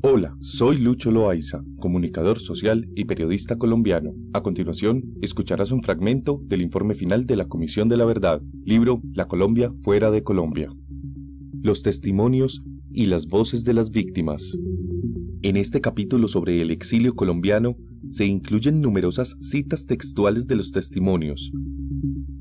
Hola, soy Lucho Loaiza, comunicador social y periodista colombiano. A continuación, escucharás un fragmento del informe final de la Comisión de la Verdad, libro La Colombia fuera de Colombia. Los testimonios y las voces de las víctimas. En este capítulo sobre el exilio colombiano se incluyen numerosas citas textuales de los testimonios.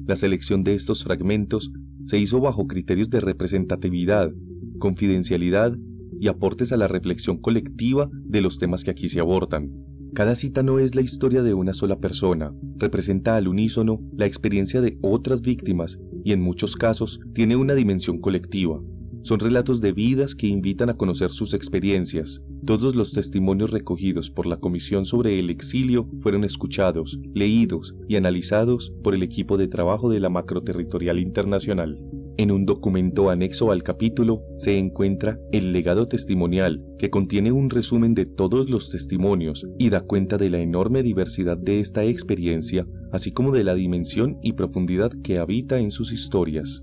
La selección de estos fragmentos se hizo bajo criterios de representatividad, confidencialidad y aportes a la reflexión colectiva de los temas que aquí se abordan. Cada cita no es la historia de una sola persona, representa al unísono la experiencia de otras víctimas y en muchos casos tiene una dimensión colectiva. Son relatos de vidas que invitan a conocer sus experiencias. Todos los testimonios recogidos por la Comisión sobre el Exilio fueron escuchados, leídos y analizados por el equipo de trabajo de la Macroterritorial Internacional. En un documento anexo al capítulo se encuentra el legado testimonial, que contiene un resumen de todos los testimonios y da cuenta de la enorme diversidad de esta experiencia, así como de la dimensión y profundidad que habita en sus historias.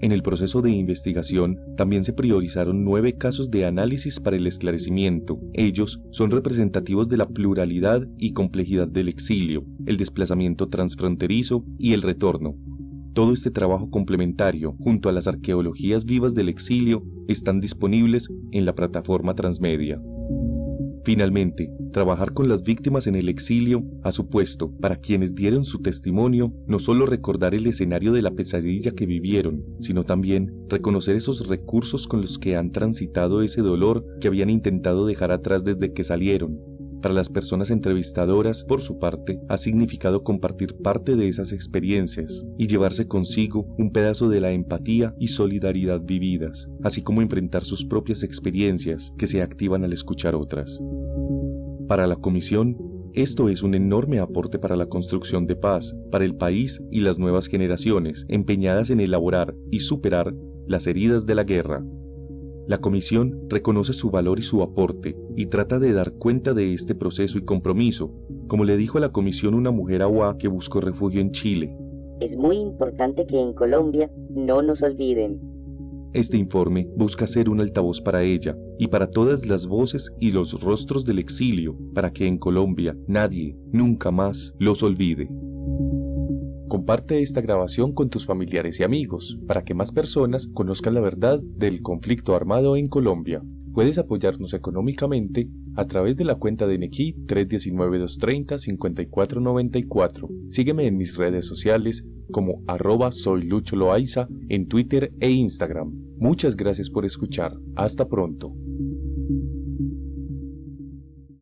En el proceso de investigación también se priorizaron nueve casos de análisis para el esclarecimiento. Ellos son representativos de la pluralidad y complejidad del exilio, el desplazamiento transfronterizo y el retorno, todo este trabajo complementario, junto a las arqueologías vivas del exilio, están disponibles en la plataforma Transmedia. Finalmente, trabajar con las víctimas en el exilio ha supuesto, para quienes dieron su testimonio, no solo recordar el escenario de la pesadilla que vivieron, sino también reconocer esos recursos con los que han transitado ese dolor que habían intentado dejar atrás desde que salieron, para las personas entrevistadoras, por su parte, ha significado compartir parte de esas experiencias y llevarse consigo un pedazo de la empatía y solidaridad vividas, así como enfrentar sus propias experiencias que se activan al escuchar otras. Para la Comisión, esto es un enorme aporte para la construcción de paz, para el país y las nuevas generaciones empeñadas en elaborar y superar las heridas de la guerra, la Comisión reconoce su valor y su aporte y trata de dar cuenta de este proceso y compromiso, como le dijo a la Comisión una mujer agua que buscó refugio en Chile. Es muy importante que en Colombia no nos olviden. Este informe busca ser un altavoz para ella y para todas las voces y los rostros del exilio, para que en Colombia nadie, nunca más, los olvide. Comparte esta grabación con tus familiares y amigos para que más personas conozcan la verdad del conflicto armado en Colombia. Puedes apoyarnos económicamente a través de la cuenta de Nequi 319-230-5494. Sígueme en mis redes sociales como arroba Loaiza en Twitter e Instagram. Muchas gracias por escuchar. Hasta pronto.